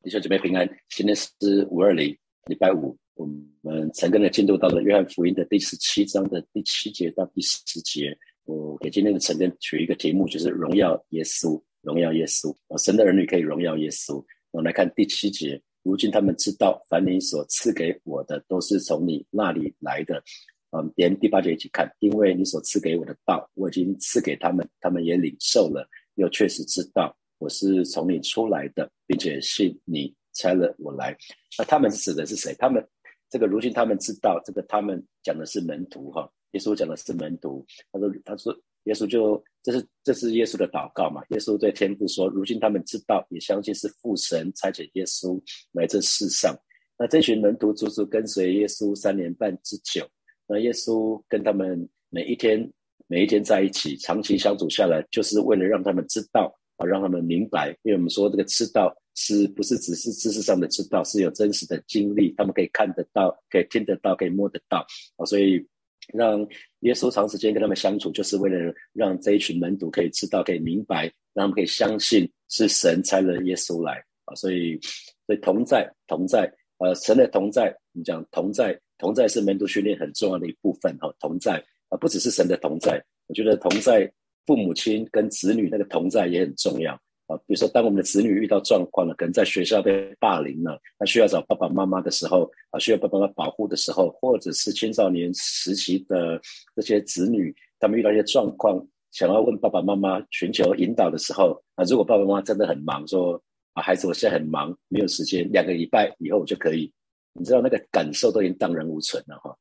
弟兄姐妹平安，今天是五二零，礼拜五，我们陈根的进度到了约翰福音的第十七章的第七节到第十节。我给今天的陈根取一个题目，就是荣耀耶稣，荣耀耶稣。神的儿女可以荣耀耶稣。我们来看第七节，如今他们知道，凡你所赐给我的，都是从你那里来的。嗯，连第八节一起看，因为你所赐给我的道，我已经赐给他们，他们也领受了，又确实知道。我是从你出来的，并且信你差了我来。那他们指的是谁？他们这个如今他们知道，这个他们讲的是门徒哈。耶稣讲的是门徒。他说：“他说耶稣就这是这是耶稣的祷告嘛？耶稣对天父说：如今他们知道，也相信是父神差遣耶稣来这世上。那这群门徒足足跟随耶稣三年半之久。那耶稣跟他们每一天每一天在一起，长期相处下来，就是为了让他们知道。”啊，让他们明白，因为我们说这个知道是不是只是知识上的知道，是有真实的经历，他们可以看得到，可以听得到，可以摸得到啊。所以让耶稣长时间跟他们相处，就是为了让这一群门徒可以知道，可以明白，让他们可以相信是神差了耶稣来啊。所以，所以同在同在，呃，神的同在，你讲同在同在是门徒训练很重要的一部分哈。同在啊，不只是神的同在，我觉得同在。父母亲跟子女那个同在也很重要啊。比如说，当我们的子女遇到状况了，可能在学校被霸凌了，他需要找爸爸妈妈的时候啊，需要爸爸妈妈保护的时候，或者是青少年时期的这些子女，他们遇到一些状况，想要问爸爸妈妈寻求引导的时候啊，如果爸爸妈妈真的很忙，说啊，孩子，我现在很忙，没有时间，两个礼拜以后我就可以，你知道那个感受都已经荡然无存了哈。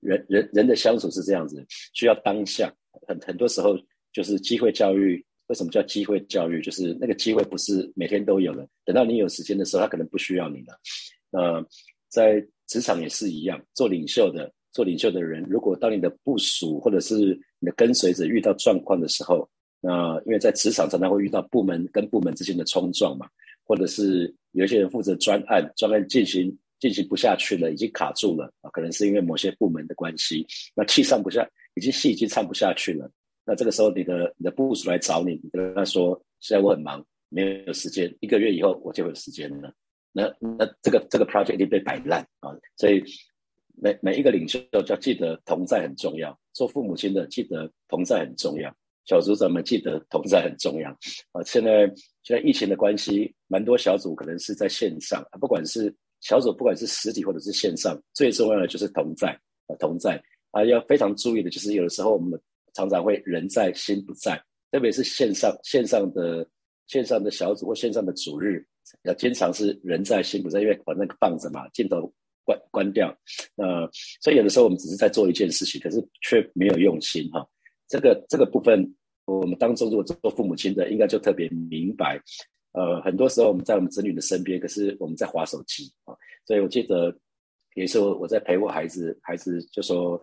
人人人的相处是这样子，需要当下，很很多时候。就是机会教育，为什么叫机会教育？就是那个机会不是每天都有的，等到你有时间的时候，他可能不需要你了。那在职场也是一样，做领袖的，做领袖的人，如果当你的部署或者是你的跟随者遇到状况的时候，那因为在职场常常会遇到部门跟部门之间的冲撞嘛，或者是有一些人负责专案，专案进行进行不下去了，已经卡住了啊，可能是因为某些部门的关系，那气上不下，已经戏已经唱不下去了。那这个时候，你的你的部署来找你，你跟他说：“现在我很忙，没有时间。一个月以后我就有时间了。”那那这个这个 project 一定被摆烂啊！所以每每一个领袖都要记得同在很重要。做父母亲的记得同在很重要。小组长们记得同在很重要啊！现在现在疫情的关系，蛮多小组可能是在线上啊，不管是小组，不管是实体或者是线上，最重要的就是同在啊，同在啊，要非常注意的就是有的时候我们。常常会人在心不在，特别是线上线上的线上的小组或线上的主日，要经常是人在心不在，因为把那个放着嘛，镜头关关掉。那所以有的时候我们只是在做一件事情，可是却没有用心哈。这个这个部分，我们当中如果做父母亲的，应该就特别明白。呃，很多时候我们在我们子女的身边，可是我们在划手机啊。所以我记得有时候我在陪我孩子，孩子就说。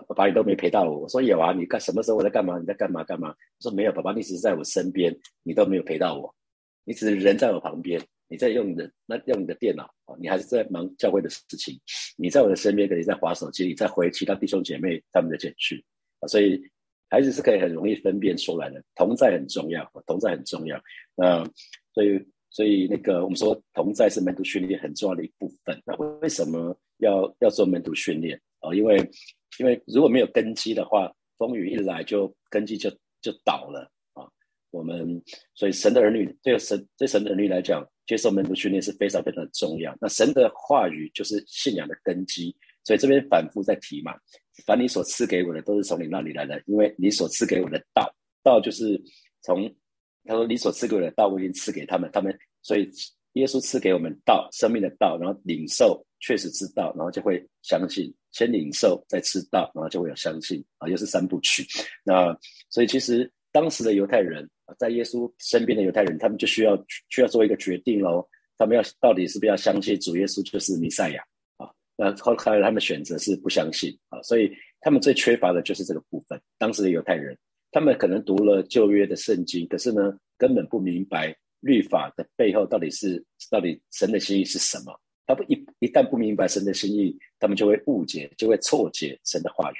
爸爸，你都没陪到我。我说有啊，你干什么时候我在干嘛？你在干嘛干嘛？我说没有，爸爸，你只是在我身边，你都没有陪到我。你只是人在我旁边，你在用你的那用你的电脑啊，你还是在忙教会的事情。你在我的身边，可你在划手机，你在回其他弟兄姐妹他们的简讯啊。所以孩子是可以很容易分辨出来的。同在很重要，同在很重要。那所以所以那个我们说同在是门徒训练很重要的一部分。那为什么要要做门徒训练啊？因为因为如果没有根基的话，风雨一来就根基就就倒了啊。我们所以神的儿女对神对神的儿女来讲，接受门徒训练是非常非常的重要。那神的话语就是信仰的根基，所以这边反复在提嘛。凡你所赐给我的，都是从你那里来的，因为你所赐给我的道，道就是从他说你所赐给我的道，我已经赐给他们，他们所以耶稣赐给我们道，生命的道，然后领受，确实知道，然后就会相信。先领受，再吃到，然后就会有相信啊，又是三部曲。那所以其实当时的犹太人在耶稣身边的犹太人，他们就需要需要做一个决定喽。他们要到底是不是要相信主耶稣就是弥赛亚啊？那后来他们选择是不相信啊。所以他们最缺乏的就是这个部分。当时的犹太人，他们可能读了旧约的圣经，可是呢，根本不明白律法的背后到底是到底神的心意是什么。他不一一旦不明白神的心意，他们就会误解，就会错解神的话语。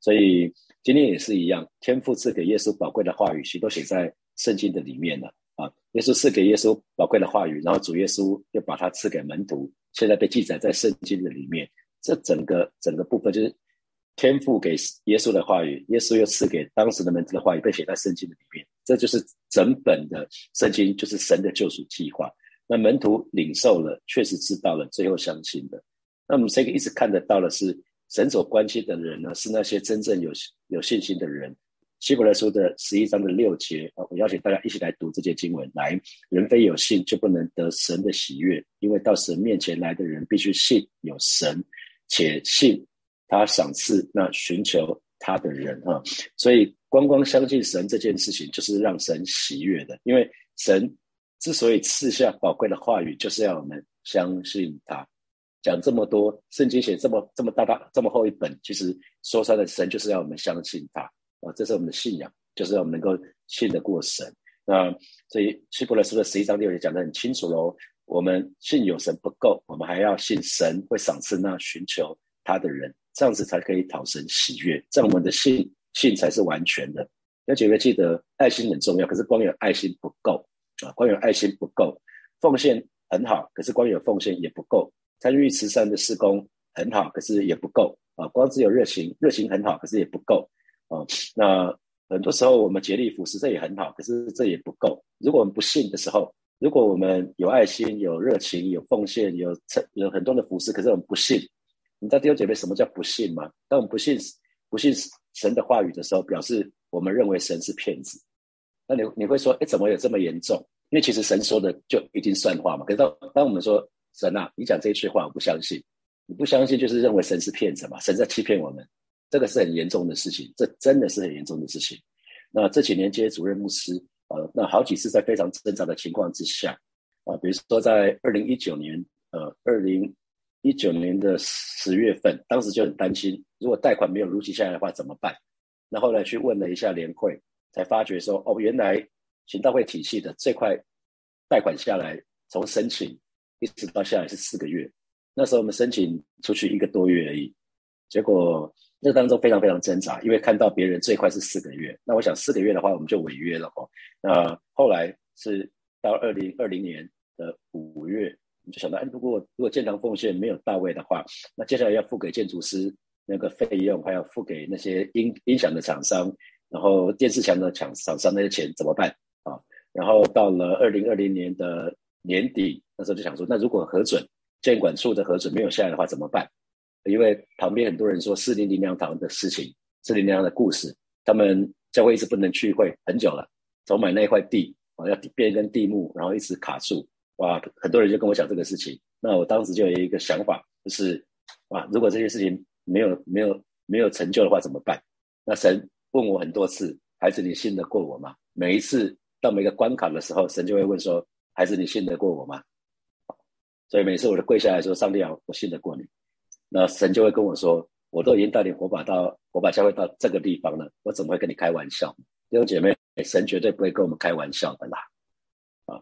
所以今天也是一样，天父赐给耶稣宝贵的话语，其实都写在圣经的里面了啊，耶稣赐给耶稣宝贵的话语，然后主耶稣又把它赐给门徒，现在被记载在圣经的里面。这整个整个部分就是天赋给耶稣的话语，耶稣又赐给当时的门徒的话语，被写在圣经的里面。这就是整本的圣经，就是神的救赎计划。那门徒领受了，确实知道了，最后相信的。那我们这个一直看得到的是神所关心的人呢，是那些真正有有信心的人。希伯来书的十一章的六节啊，我邀请大家一起来读这节经文。来，人非有信就不能得神的喜悦，因为到神面前来的人必须信有神，且信他赏赐那寻求他的人啊。所以，光光相信神这件事情，就是让神喜悦的。因为神之所以赐下宝贵的话语，就是要我们相信他。讲这么多，圣经写这么这么大大这么厚一本，其实说出来的神就是要我们相信他。啊，这是我们的信仰，就是要我们能够信得过神。那所以希伯来书的十一章六节讲得很清楚喽。我们信有神不够，我们还要信神会赏赐那寻求他的人，这样子才可以讨神喜悦。这样我们的信信才是完全的。要姐妹记得，爱心很重要，可是光有爱心不够啊，光有爱心不够。奉献很好，可是光有奉献也不够。参与慈善的施工很好，可是也不够啊。光只有热情，热情很好，可是也不够。啊，那很多时候我们竭力服侍，这也很好，可是这也不够。如果我们不信的时候，如果我们有爱心、有热情、有奉献、有有很多的服侍，可是我们不信，你知道弟兄姐妹什么叫不信吗？当我们不信不信神的话语的时候，表示我们认为神是骗子。那你你会说，哎，怎么有这么严重？因为其实神说的就已经算话嘛。可是当当我们说神啊，你讲这一句话，我不相信，你不相信就是认为神是骗子嘛？神在欺骗我们。这个是很严重的事情，这真的是很严重的事情。那这几年接主任牧师，呃，那好几次在非常挣扎的情况之下，啊，比如说在二零一九年，呃，二零一九年的十月份，当时就很担心，如果贷款没有如期下来的话怎么办？那后来去问了一下联会，才发觉说，哦，原来行道会体系的这块贷款下来，从申请一直到下来是四个月，那时候我们申请出去一个多月而已，结果。这当中非常非常挣扎，因为看到别人最快是四个月，那我想四个月的话我们就违约了哦。那后来是到二零二零年的五月，我们就想到，哎，如果如果建堂奉献没有到位的话，那接下来要付给建筑师那个费用，还要付给那些音音响的厂商，然后电视墙的厂厂商那些钱怎么办啊？然后到了二零二零年的年底，那时候就想说，那如果核准监管处的核准没有下来的话怎么办？因为旁边很多人说四零零粮堂的事情，四零零粮的故事，他们教会一直不能聚会很久了，从买那一块地啊，要变更地目，然后一直卡住，哇，很多人就跟我讲这个事情。那我当时就有一个想法，就是哇，如果这些事情没有没有没有成就的话怎么办？那神问我很多次，孩子，你信得过我吗？每一次到每个关卡的时候，神就会问说，孩子，你信得过我吗？所以每次我都跪下来说，上帝啊，我信得过你。那神就会跟我说：“我都已经带领火把到火把教会到这个地方了，我怎么会跟你开玩笑？弟兄姐妹，神绝对不会跟我们开玩笑的啦！啊，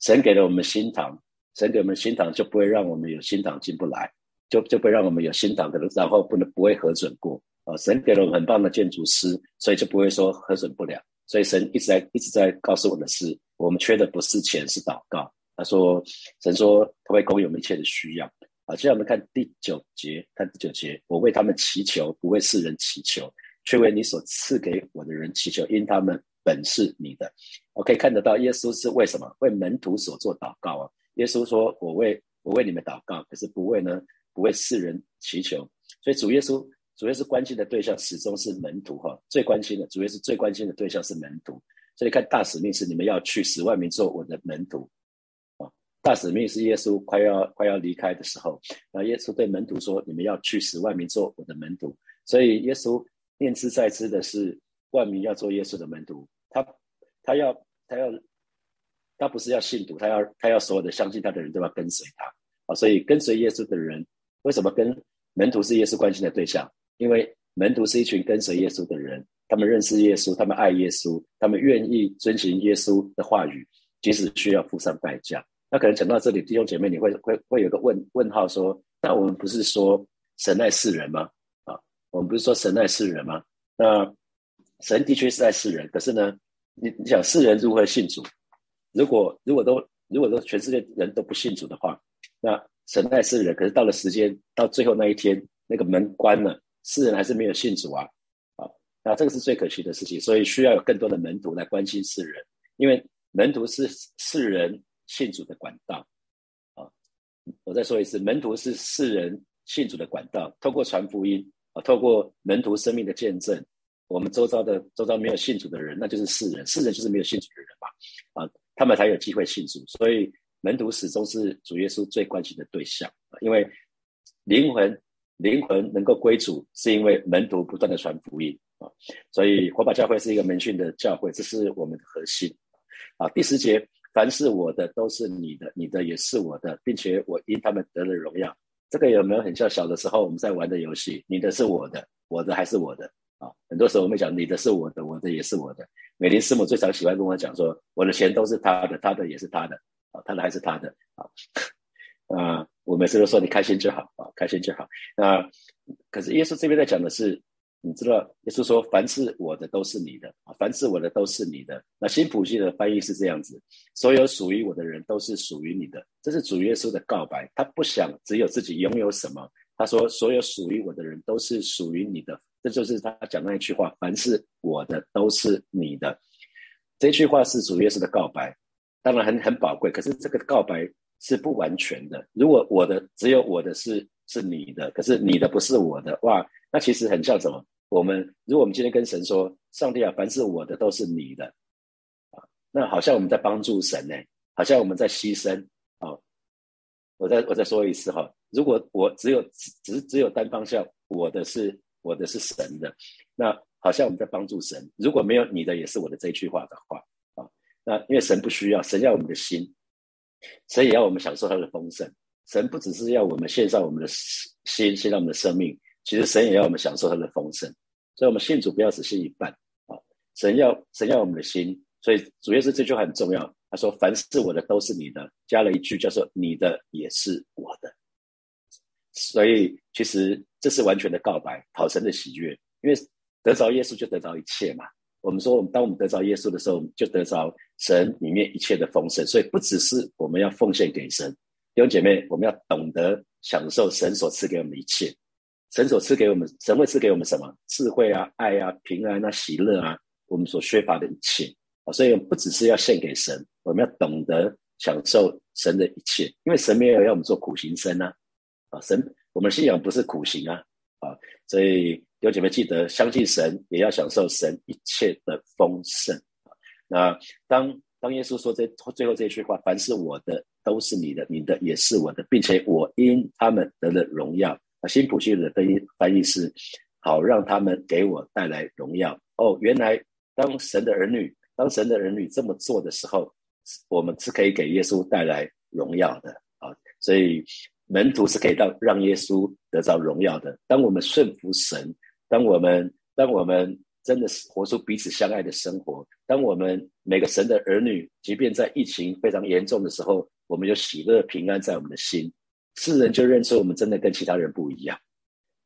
神给了我们心堂，神给我们心堂就不会让我们有心堂进不来，就就不会让我们有心堂可能然后不能不会核准过啊。神给了我们很棒的建筑师，所以就不会说核准不了。所以神一直在一直在告诉我的是，我们缺的不是钱，是祷告。他说，神说他会供应我们一切的需要。”啊，接下来我们看第九节，看第九节，我为他们祈求，不为世人祈求，却为你所赐给我的人祈求，因他们本是你的。我可以看得到，耶稣是为什么为门徒所做祷告啊？耶稣说：“我为我为你们祷告，可是不为呢，不为世人祈求。”所以主耶稣，主耶稣关心的对象始终是门徒哈，最关心的，主耶稣最关心的对象是门徒。所以看大使命是你们要去十万名做我的门徒。啊大使命是耶稣快要快要离开的时候，那耶稣对门徒说：“你们要去使万民做我的门徒。”所以耶稣念之在之的是万民要做耶稣的门徒。他他要他要他不是要信徒，他要他要所有的相信他的人都要跟随他啊！所以跟随耶稣的人，为什么跟门徒是耶稣关心的对象？因为门徒是一群跟随耶稣的人，他们认识耶稣，他们爱耶稣，他们愿意遵循耶稣的话语，即使需要付上代价。那可能讲到这里，弟兄姐妹，你会会会有个问问号，说：那我们不是说神爱世人吗？啊，我们不是说神爱世人吗？那神的确是爱世人，可是呢，你你想世人如何信主？如果如果都如果都全世界人都不信主的话，那神爱世人，可是到了时间到最后那一天，那个门关了，世人还是没有信主啊，啊，那这个是最可惜的事情，所以需要有更多的门徒来关心世人，因为门徒是世人信主的管道，啊，我再说一次，门徒是世人信主的管道，透过传福音啊，透过门徒生命的见证，我们周遭的周遭没有信主的人，那就是世人，世人就是没有信主的人嘛，啊，他们才有机会信主，所以。门徒始终是主耶稣最关心的对象，啊因为灵魂灵魂能够归主，是因为门徒不断的传福音啊。所以火把教会是一个门训的教会，这是我们的核心啊。第十节，凡是我的都是你的，你的也是我的，并且我因他们得了荣耀。这个有没有很像小的时候我们在玩的游戏？你的是我的，我的还是我的啊？很多时候我们讲你的是我的，我的也是我的。美林师母最常喜欢跟我讲说，我的钱都是他的，他的也是他的。啊，他的还是他的啊，啊，我每次都说你开心就好啊，开心就好。那可是耶稣这边在讲的是，你知道，耶稣说凡是我的都是你的啊，凡是我的都是你的。那新普系的翻译是这样子，所有属于我的人都是属于你的，这是主耶稣的告白。他不想只有自己拥有什么，他说所有属于我的人都是属于你的，这就是他讲那一句话，凡是我的都是你的。这句话是主耶稣的告白。当然很很宝贵，可是这个告白是不完全的。如果我的只有我的是是你的，可是你的不是我的，哇，那其实很像什么？我们如果我们今天跟神说，上帝啊，凡是我的都是你的，啊，那好像我们在帮助神呢，好像我们在牺牲啊。我再我再说一次哈，如果我只有只只有单方向，我的是我的是神的，那好像我们在帮助神。如果没有你的也是我的这一句话的话啊。那因为神不需要，神要我们的心，神也要我们享受他的丰盛。神不只是要我们献上我们的心，献上我们的生命，其实神也要我们享受他的丰盛。所以，我们信主不要只信一半啊！神要神要我们的心，所以主要是这句话很重要。他说：“凡是我的都是你的。”加了一句叫做“你的也是我的”。所以，其实这是完全的告白，讨神的喜悦。因为得着耶稣就得着一切嘛。我们说，我们当我们得着耶稣的时候，就得着神里面一切的丰盛。所以，不只是我们要奉献给神，弟兄姐妹，我们要懂得享受神所赐给我们一切。神所赐给我们，神会赐给我们什么？智慧啊，爱啊，平安啊，喜乐啊，我们所缺乏的一切啊。所以，不只是要献给神，我们要懂得享受神的一切，因为神没有要我们做苦行僧啊。啊，神，我们信仰不是苦行啊。啊，所以。有姐妹记得，相信神也要享受神一切的丰盛那当当耶稣说这最后这句话，凡是我的都是你的，你的也是我的，并且我因他们得了荣耀。啊，新普信的翻译翻译是好让他们给我带来荣耀。哦，原来当神的儿女，当神的儿女这么做的时候，我们是可以给耶稣带来荣耀的啊。所以门徒是可以让让耶稣得到荣耀的。当我们顺服神。当我们当我们真的是活出彼此相爱的生活，当我们每个神的儿女，即便在疫情非常严重的时候，我们有喜乐平安在我们的心，世人就认出我们真的跟其他人不一样。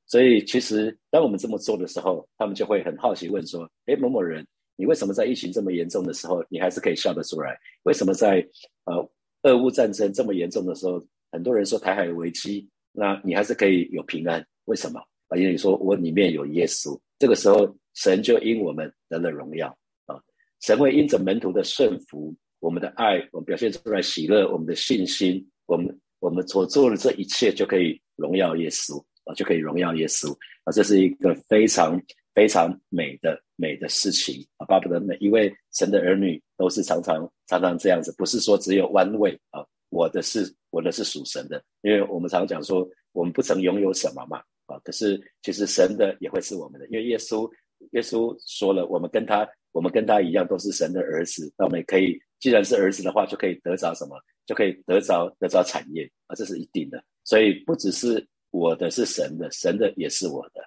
所以，其实当我们这么做的时候，他们就会很好奇问说：“哎，某某人，你为什么在疫情这么严重的时候，你还是可以笑得出来？为什么在呃俄乌战争这么严重的时候，很多人说台海危机，那你还是可以有平安？为什么？”啊，因为你说我里面有耶稣，这个时候神就因我们得了荣耀啊！神会因着门徒的顺服，我们的爱，我们表现出来喜乐，我们的信心，我们我们所做的这一切就可以荣耀耶稣啊，就可以荣耀耶稣啊！这是一个非常非常美的美的事情啊！巴不得每一位神的儿女都是常常常常这样子，不是说只有弯位啊，我的是我的是属神的，因为我们常讲说，我们不曾拥有什么嘛。啊，可是其实神的也会是我们的，因为耶稣耶稣说了，我们跟他我们跟他一样都是神的儿子，那我们也可以，既然是儿子的话，就可以得着什么，就可以得着得着产业啊，这是一定的。所以不只是我的是神的，神的也是我的，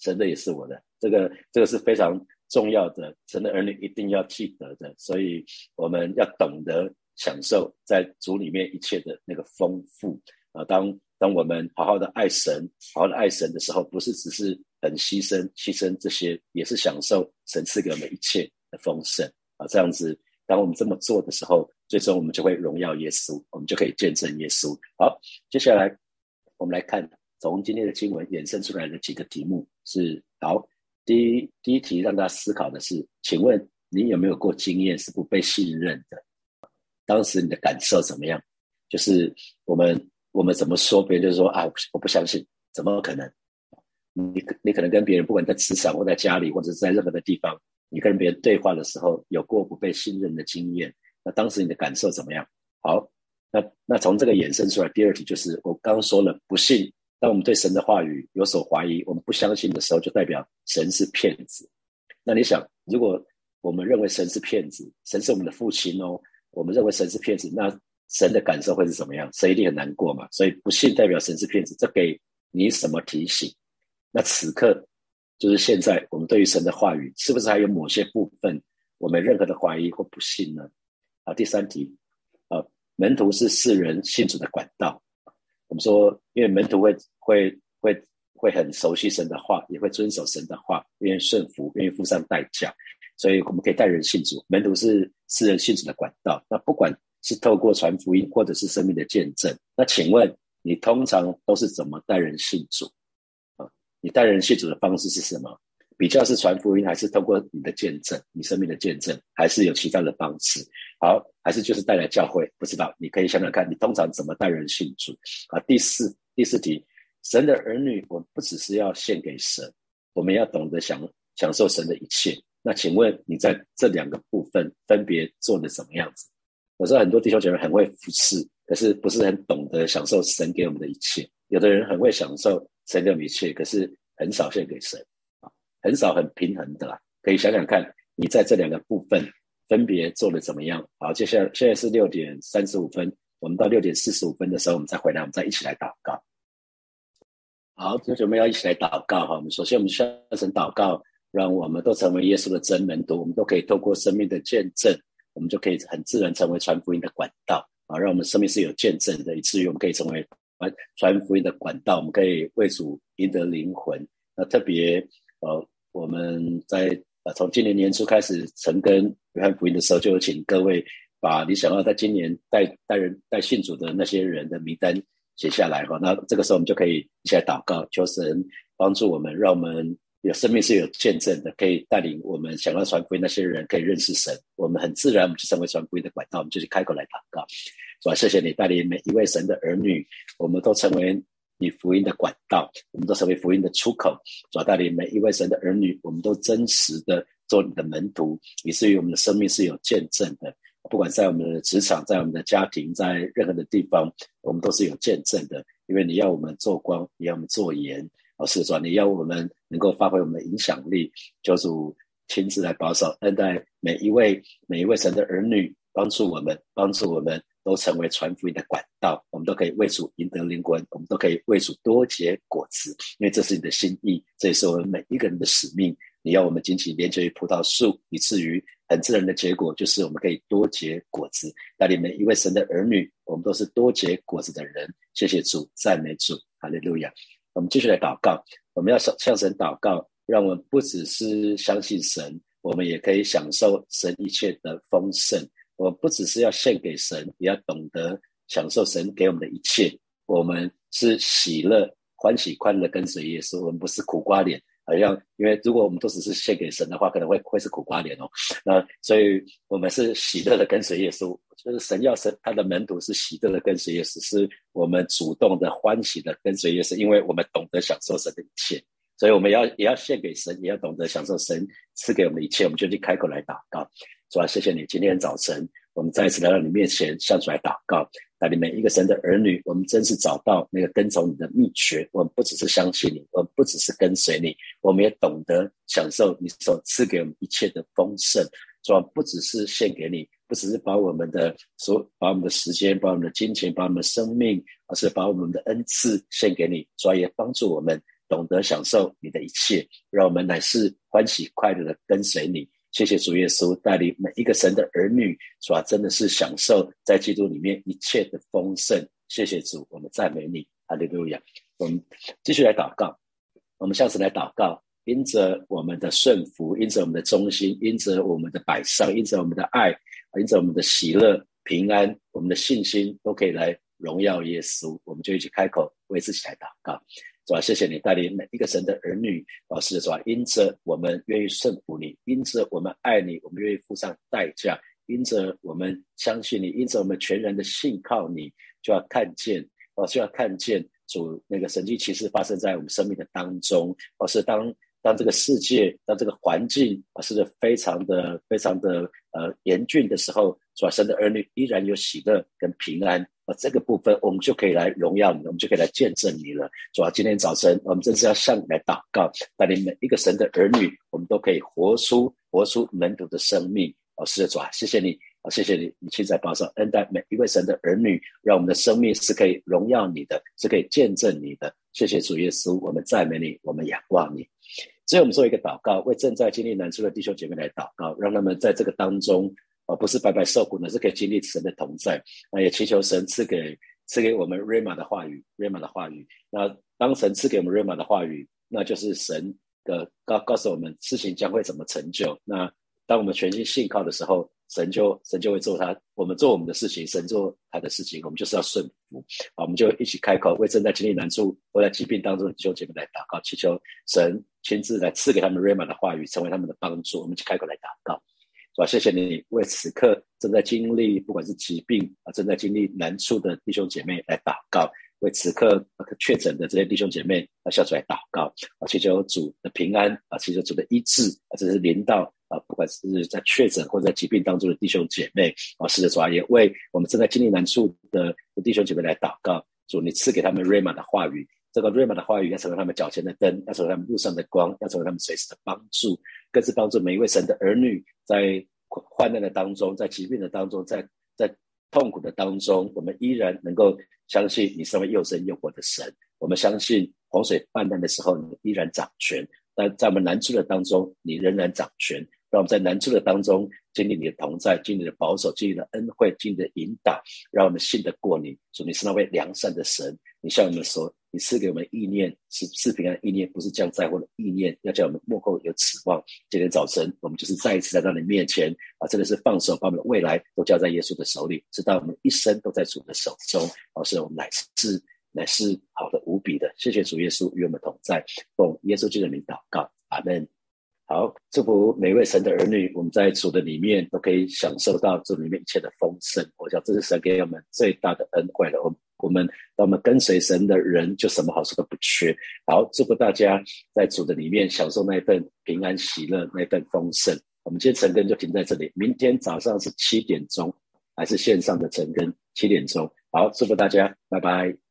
神的也是我的，这个这个是非常重要的，神的儿女一定要记得的。所以我们要懂得享受在主里面一切的那个丰富啊，当。当我们好好的爱神，好好的爱神的时候，不是只是很牺牲，牺牲这些，也是享受神赐给我们一切的丰盛啊！这样子，当我们这么做的时候，最终我们就会荣耀耶稣，我们就可以见证耶稣。好，接下来我们来看从今天的经文衍生出来的几个题目是：好，第一第一题让大家思考的是，请问你有没有过经验是不被信任的？当时你的感受怎么样？就是我们我们怎么说，别人就说啊，我不相信，怎么可能？你你可能跟别人，不管在职场或在家里，或者是在任何的地方，你跟别人对话的时候，有过不被信任的经验，那当时你的感受怎么样？好，那那从这个衍生出来，第二题就是我刚刚说了，不信。当我们对神的话语有所怀疑，我们不相信的时候，就代表神是骗子。那你想，如果我们认为神是骗子，神是我们的父亲哦，我们认为神是骗子，那神的感受会是怎么样？神一定很难过嘛。所以不信代表神是骗子，这给你什么提醒？那此刻就是现在，我们对于神的话语，是不是还有某些部分我们任何的怀疑或不信呢？啊，第三题，啊，门徒是世人信主的管道。我们说，因为门徒会会会会很熟悉神的话，也会遵守神的话，愿意顺服，愿意付上代价，所以我们可以带人信主。门徒是世人信主的管道。那不管是透过传福音，或者是生命的见证，那请问你通常都是怎么带人信主啊？你带人信主的方式是什么？比较是传福音，还是通过你的见证、你生命的见证，还是有其他的方式？好，还是就是带来教会？不知道，你可以想想看，你通常怎么带人信主？啊，第四第四题，神的儿女，我们不只是要献给神，我们要懂得享享受神的一切。那请问你在这两个部分分别做的什么样子？我知道很多弟兄姐妹很会服侍，可是不是很懂得享受神给我们的一切。有的人很会享受。神的一切，可是很少献给神啊，很少很平衡的啦。可以想想看，你在这两个部分分别做的怎么样？好，接下来现在是六点三十五分，我们到六点四十五分的时候，我们再回来，我们再一起来祷告。好，同学们要一起来祷告哈。我们首先我们向神祷告，让我们都成为耶稣的真门徒，我们都可以透过生命的见证，我们就可以很自然成为传福音的管道啊，让我们生命是有见证的，以至于我们可以成为。传福音的管道，我们可以为主赢得灵魂。那特别呃，我们在呃从今年年初开始成根约翰福音的时候，就有请各位把你想要在今年带带人带信主的那些人的名单写下来哈。那这个时候我们就可以一起来祷告，求神帮助我们，让我们有生命是有见证的，可以带领我们想要传福音那些人可以认识神。我们很自然，我们就成为传福音的管道，我们就去开口来祷告。是吧？谢谢你带领每一位神的儿女，我们都成为你福音的管道，我们都成为福音的出口。主要带领每一位神的儿女，我们都真实的做你的门徒，以至于我们的生命是有见证的。不管在我们的职场，在我们的家庭，在任何的地方，我们都是有见证的。因为你要我们做光，你要我们做盐，哦，是说你要我们能够发挥我们的影响力，求主亲自来保守恩待每一位每一位神的儿女，帮助我们，帮助我们。都成为传福音的管道，我们都可以为主赢得灵魂，我们都可以为主多结果子，因为这是你的心意，这也是我们每一个人的使命。你要我们紧紧连接于葡萄树，以至于很自然的结果就是我们可以多结果子。带领每一位神的儿女，我们都是多结果子的人。谢谢主，赞美主，哈利路亚。我们继续来祷告，我们要向向神祷告，让我们不只是相信神，我们也可以享受神一切的丰盛。我们不只是要献给神，也要懂得享受神给我们的一切。我们是喜乐、欢喜、快乐跟随耶稣，我们不是苦瓜脸。好像因为如果我们都只是献给神的话，可能会会是苦瓜脸哦。那所以我们是喜乐的跟随耶稣，就是神要神他的门徒是喜乐的跟随耶稣，是我们主动的欢喜的跟随耶稣，因为我们懂得享受神的一切。所以我们要也要献给神，也要懂得享受神赐给我们的一切。我们就去开口来祷告。主啊，谢谢你！今天早晨，我们再一次来到你面前，向主来祷告，带领每一个神的儿女。我们真是找到那个跟从你的秘诀。我们不只是相信你，我们不只是跟随你，我们也懂得享受你所赐给我们一切的丰盛。主啊，不只是献给你，不只是把我们的所、把我们的时间、把我们的金钱、把我们的生命，而是把我们的恩赐献给你。主啊，也帮助我们懂得享受你的一切，让我们乃是欢喜快乐的跟随你。谢谢主耶稣带领每一个神的儿女，是吧？真的是享受在基督里面一切的丰盛。谢谢主，我们赞美你，哈利路亚。我们继续来祷告，我们下次来祷告，因着我们的顺服，因着我们的忠心，因着我们的摆上，因着我们的爱，因着我们的喜乐、平安、我们的信心，都可以来荣耀耶稣。我们就一起开口为自己来祷告，主啊，谢谢你带领每一个神的儿女，啊，是主啊，因着我们愿意顺服你，因着我们爱你，我们愿意付上代价，因着我们相信你，因着我们全然的信靠你，就要看见，哦，就要看见主那个神迹奇事发生在我们生命的当中，哦，是当。当这个世界、当这个环境啊，是非常的、非常的呃严峻的时候，主啊，神的儿女依然有喜乐跟平安啊，这个部分我们就可以来荣耀你，我们就可以来见证你了。主啊，今天早晨我们正是要向你来祷告，带领每一个神的儿女，我们都可以活出、活出门徒的生命。哦，是的，主啊，谢谢你啊，谢谢你，你现在保守恩待每一位神的儿女，让我们的生命是可以荣耀你的，是可以见证你的。谢谢主耶稣，我们赞美你，我们仰望你。所以我们做一个祷告，为正在经历难处的弟兄姐妹来祷告，让他们在这个当中，而不是白白受苦，呢是可以经历神的同在。那也祈求神赐给赐给我们瑞玛的话语，瑞玛的话语。那当神赐给我们瑞玛的话语，那就是神的告告诉我们事情将会怎么成就。那当我们全心信靠的时候。神就神就会做他，我们做我们的事情，神做他的事情，我们就是要顺服。好，我们就一起开口，为正在经历难处或在疾病当中的弟兄姐妹来祷告，祈求神亲自来赐给他们瑞玛的话语，成为他们的帮助。我们一起开口来祷告，是吧？谢谢你为此刻正在经历不管是疾病啊，正在经历难处的弟兄姐妹来祷告，为此刻确诊的这些弟兄姐妹啊，笑出来祷告啊，祈求主的平安啊，祈求主的医治啊，这是临到。啊，不管是在确诊或者在疾病当中的弟兄姐妹，啊，试着，主啊，也为我们正在经历难处的弟兄姐妹来祷告。主，你赐给他们瑞玛的话语，这个瑞玛的话语要成为他们脚前的灯，要成为他们路上的光，要成为他们随时的帮助，更是帮助每一位神的儿女在患难的当中，在疾病的当中，在在痛苦的当中，我们依然能够相信你是位又生又活的神。我们相信洪水泛滥的时候，你依然掌权；但在我们难处的当中，你仍然掌权。让我们在难处的当中经历你的同在，经历的保守，经历的恩惠，经历的引导，让我们信得过你。说你是那位良善的神。你向我们说，你赐给我们意念是是平安意念，不是降灾祸的意念，要叫我们幕后有指望。今天早晨，我们就是再一次来到你面前啊，真的是放手，把我们的未来都交在耶稣的手里，直到我们一生都在主的手中。老师，我们乃是乃是好的无比的。谢谢主耶稣与我们同在，奉耶稣基督的名祷告，阿门。好，祝福每位神的儿女，我们在主的里面都可以享受到这里面一切的丰盛。我想这是神给我们最大的恩惠了。我我们当我们跟随神的人，就什么好处都不缺。好，祝福大家在主的里面享受那一份平安喜乐，那一份丰盛。我们今天晨更就停在这里，明天早上是七点钟，还是线上的晨更七点钟。好，祝福大家，拜拜。